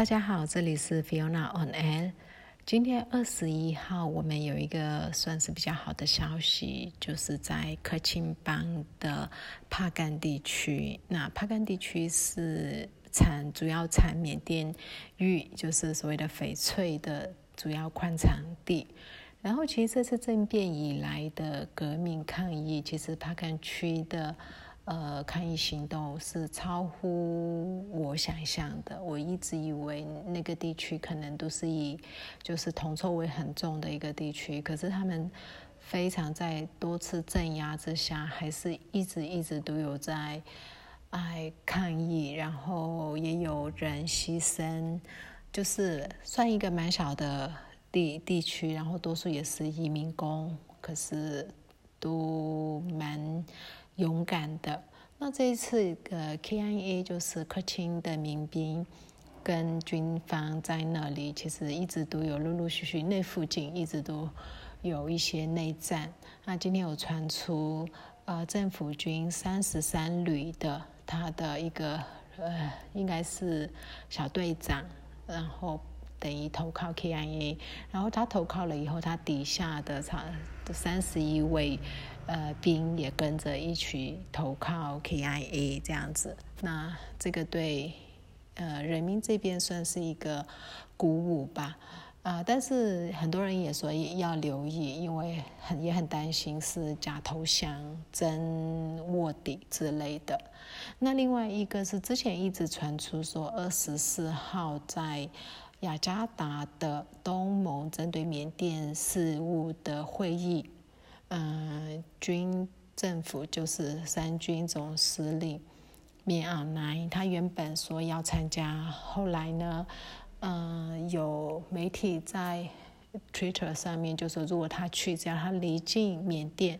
大家好，这里是 Fiona on L。今天二十一号，我们有一个算是比较好的消息，就是在克钦邦的帕干地区。那帕干地区是产主要产缅甸玉，就是所谓的翡翠的主要矿产地。然后，其实这次政变以来的革命抗议，其实帕干区的。呃，抗议行动是超乎我想象的。我一直以为那个地区可能都是以就是铜臭味很重的一个地区，可是他们非常在多次镇压之下，还是一直一直都有在爱抗议，然后也有人牺牲，就是算一个蛮小的地地区，然后多数也是移民工，可是都蛮。勇敢的。那这一次，呃，KIA 就是克钦的民兵跟军方在那里，其实一直都有陆陆续续，那附近一直都有一些内战。那今天有传出，呃，政府军三十三旅的他的一个呃，应该是小队长，然后等于投靠 KIA，然后他投靠了以后，他底下的他三十一位。呃，兵也跟着一起投靠 KIA 这样子，那这个对呃人民这边算是一个鼓舞吧，啊，但是很多人也说要留意，因为很也很担心是假投降、真卧底之类的。那另外一个是之前一直传出说，二十四号在雅加达的东盟针对缅甸事务的会议。嗯，军政府就是三军总司令棉昂莱，他原本说要参加，后来呢，嗯，有媒体在 Twitter 上面就说，如果他去，只要他离境缅甸，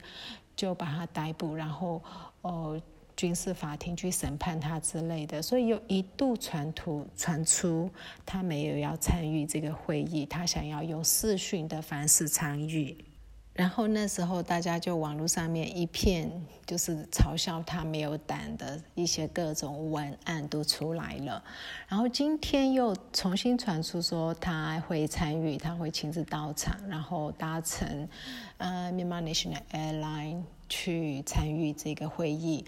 就把他逮捕，然后哦，军事法庭去审判他之类的，所以有一度传图传出他没有要参与这个会议，他想要用视讯的方式参与。然后那时候大家就网络上面一片就是嘲笑他没有胆的一些各种文案都出来了，然后今天又重新传出说他会参与，他会亲自到场，然后搭乘呃 Myanmar National Airline 去参与这个会议。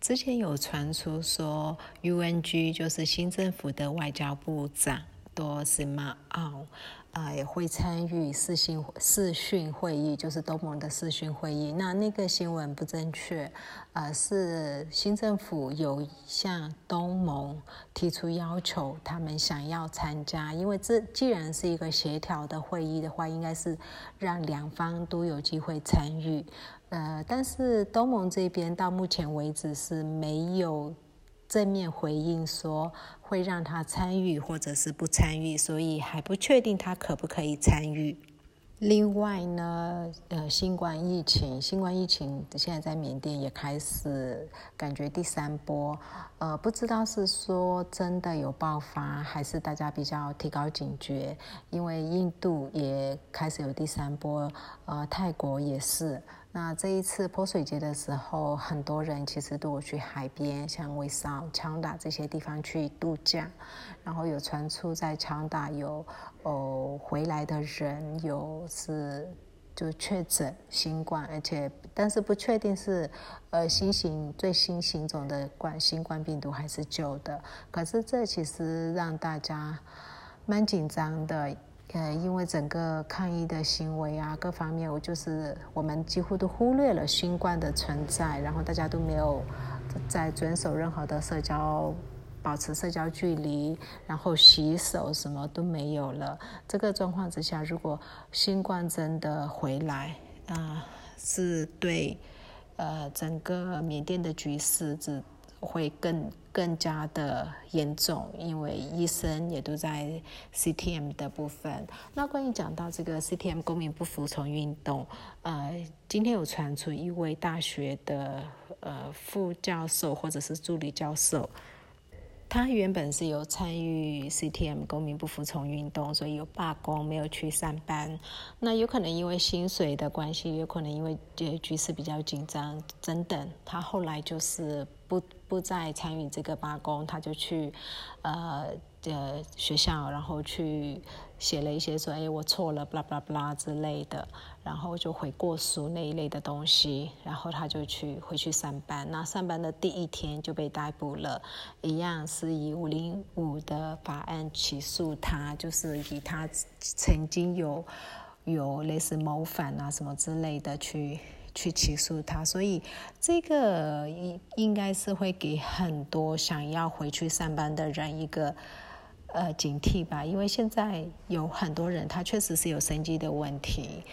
之前有传出说 UNG 就是新政府的外交部长多斯马奥。啊，也会参与视讯视讯会议，就是东盟的视讯会议。那那个新闻不正确，呃，是新政府有向东盟提出要求，他们想要参加，因为这既然是一个协调的会议的话，应该是让两方都有机会参与。呃，但是东盟这边到目前为止是没有。正面回应说会让他参与或者是不参与，所以还不确定他可不可以参与。另外呢，呃，新冠疫情，新冠疫情现在在缅甸也开始感觉第三波，呃，不知道是说真的有爆发，还是大家比较提高警觉，因为印度也开始有第三波，呃，泰国也是。那这一次泼水节的时候，很多人其实都有去海边，像威少、强打这些地方去度假。然后有传出在强打有哦回来的人有是就确诊新冠，而且但是不确定是呃新型最新型种的冠新冠病毒还是旧的。可是这其实让大家蛮紧张的。呃，因为整个抗议的行为啊，各方面，我就是我们几乎都忽略了新冠的存在，然后大家都没有在遵守任何的社交，保持社交距离，然后洗手什么都没有了。这个状况之下，如果新冠真的回来啊，是对呃整个缅甸的局势只。会更更加的严重，因为医生也都在 CTM 的部分。那关于讲到这个 CTM 公民不服从运动，呃，今天有传出一位大学的呃副教授或者是助理教授。他原本是有参与 CTM 公民不服从运动，所以有罢工，没有去上班。那有可能因为薪水的关系，有可能因为局局势比较紧张等等，他后来就是不不再参与这个罢工，他就去呃呃学校，然后去写了一些说，哎，我错了，巴拉巴拉巴拉之类的，然后就悔过书那一类的东西，然后他就去回去上班。那上班的第一天就被逮捕了，一样是以五零五的法案起诉他，就是以他曾经有有类似谋反啊什么之类的去。去起诉他，所以这个应应该是会给很多想要回去上班的人一个呃警惕吧，因为现在有很多人他确实是有生计的问题。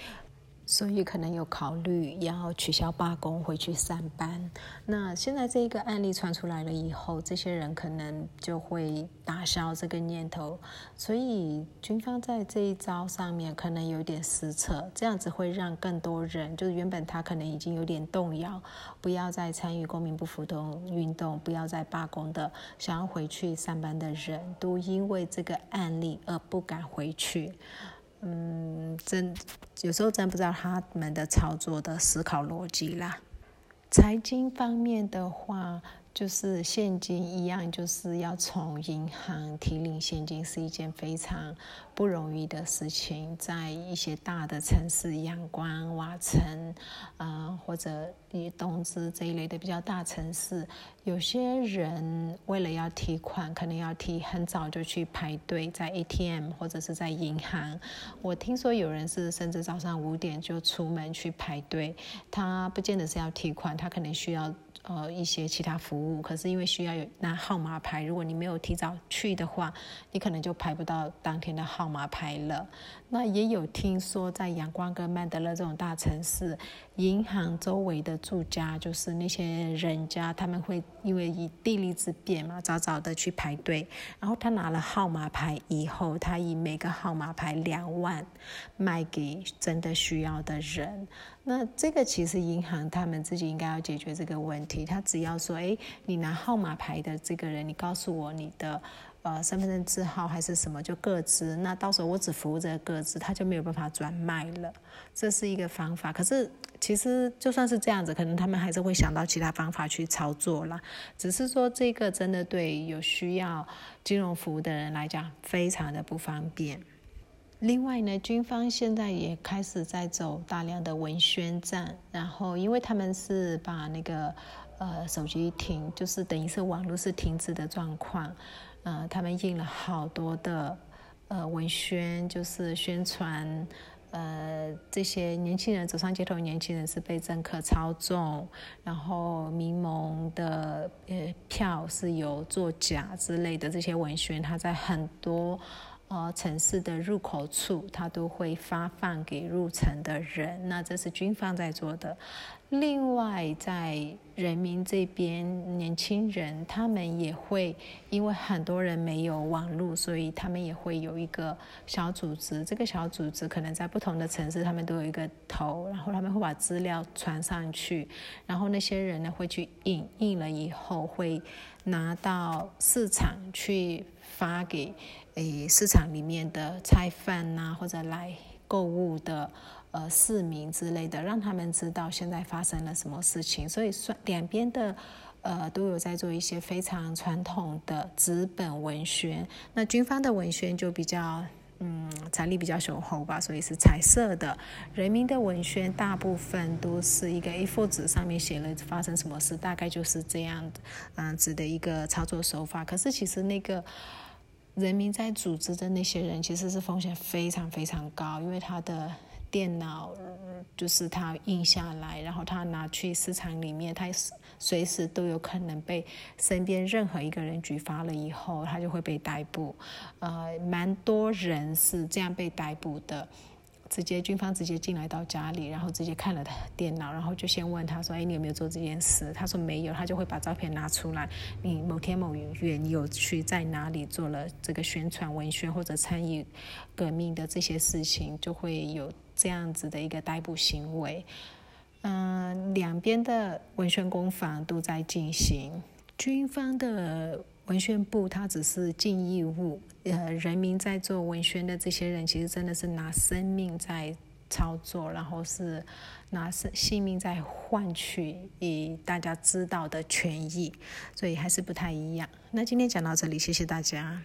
所以可能有考虑要取消罢工，回去上班。那现在这一个案例传出来了以后，这些人可能就会打消这个念头。所以军方在这一招上面可能有点失策，这样子会让更多人，就是原本他可能已经有点动摇，不要再参与公民不服动运动，不要再罢工的，想要回去上班的人都因为这个案例而不敢回去。嗯，真有时候真不知道他们的操作的思考逻辑啦。财经方面的话。就是现金一样，就是要从银行提领现金是一件非常不容易的事情。在一些大的城市，阳光、瓦城，啊，或者以东芝这一类的比较大城市，有些人为了要提款，可能要提很早就去排队在 ATM 或者是在银行。我听说有人是甚至早上五点就出门去排队，他不见得是要提款，他可能需要。呃，一些其他服务，可是因为需要有拿号码牌，如果你没有提早去的话，你可能就排不到当天的号码牌了。那也有听说，在阳光跟曼德勒这种大城市，银行周围的住家，就是那些人家，他们会因为以地利之便嘛，早早的去排队。然后他拿了号码牌以后，他以每个号码牌两万卖给真的需要的人。那这个其实银行他们自己应该要解决这个问题。他只要说，哎，你拿号码牌的这个人，你告诉我你的。呃，身份证字号还是什么，就各自。那到时候我只服务这个各自，他就没有办法转卖了。这是一个方法。可是其实就算是这样子，可能他们还是会想到其他方法去操作啦。只是说这个真的对有需要金融服务的人来讲，非常的不方便。另外呢，军方现在也开始在走大量的文宣战，然后因为他们是把那个呃手机停，就是等于是网络是停止的状况。呃，他们印了好多的呃文宣，就是宣传呃这些年轻人走上街头，年轻人是被政客操纵，然后民盟的呃票是有作假之类的这些文宣，他在很多。呃，城市的入口处，他都会发放给入城的人。那这是军方在做的。另外，在人民这边，年轻人他们也会，因为很多人没有网络，所以他们也会有一个小组织。这个小组织可能在不同的城市，他们都有一个头，然后他们会把资料传上去，然后那些人呢会去印，印了以后会拿到市场去发给。诶，市场里面的菜贩呐，或者来购物的呃市民之类的，让他们知道现在发生了什么事情。所以双两边的呃都有在做一些非常传统的纸本文宣。那军方的文宣就比较嗯财力比较雄厚吧，所以是彩色的。人民的文宣大部分都是一个 A4 纸上面写了发生什么事，大概就是这样嗯子的一个操作手法。可是其实那个。人民在组织的那些人其实是风险非常非常高，因为他的电脑就是他印下来，然后他拿去市场里面，他随时都有可能被身边任何一个人举发了以后，他就会被逮捕。呃，蛮多人是这样被逮捕的。直接军方直接进来到家里，然后直接看了他电脑，然后就先问他说：“哎，你有没有做这件事？”他说没有，他就会把照片拿出来。你某天某月你有去在哪里做了这个宣传文宣或者参与革命的这些事情，就会有这样子的一个逮捕行为。嗯，两边的文宣工坊都在进行，军方的。文宣部他只是尽义务，呃，人民在做文宣的这些人，其实真的是拿生命在操作，然后是拿生性命在换取以大家知道的权益，所以还是不太一样。那今天讲到这里，谢谢大家。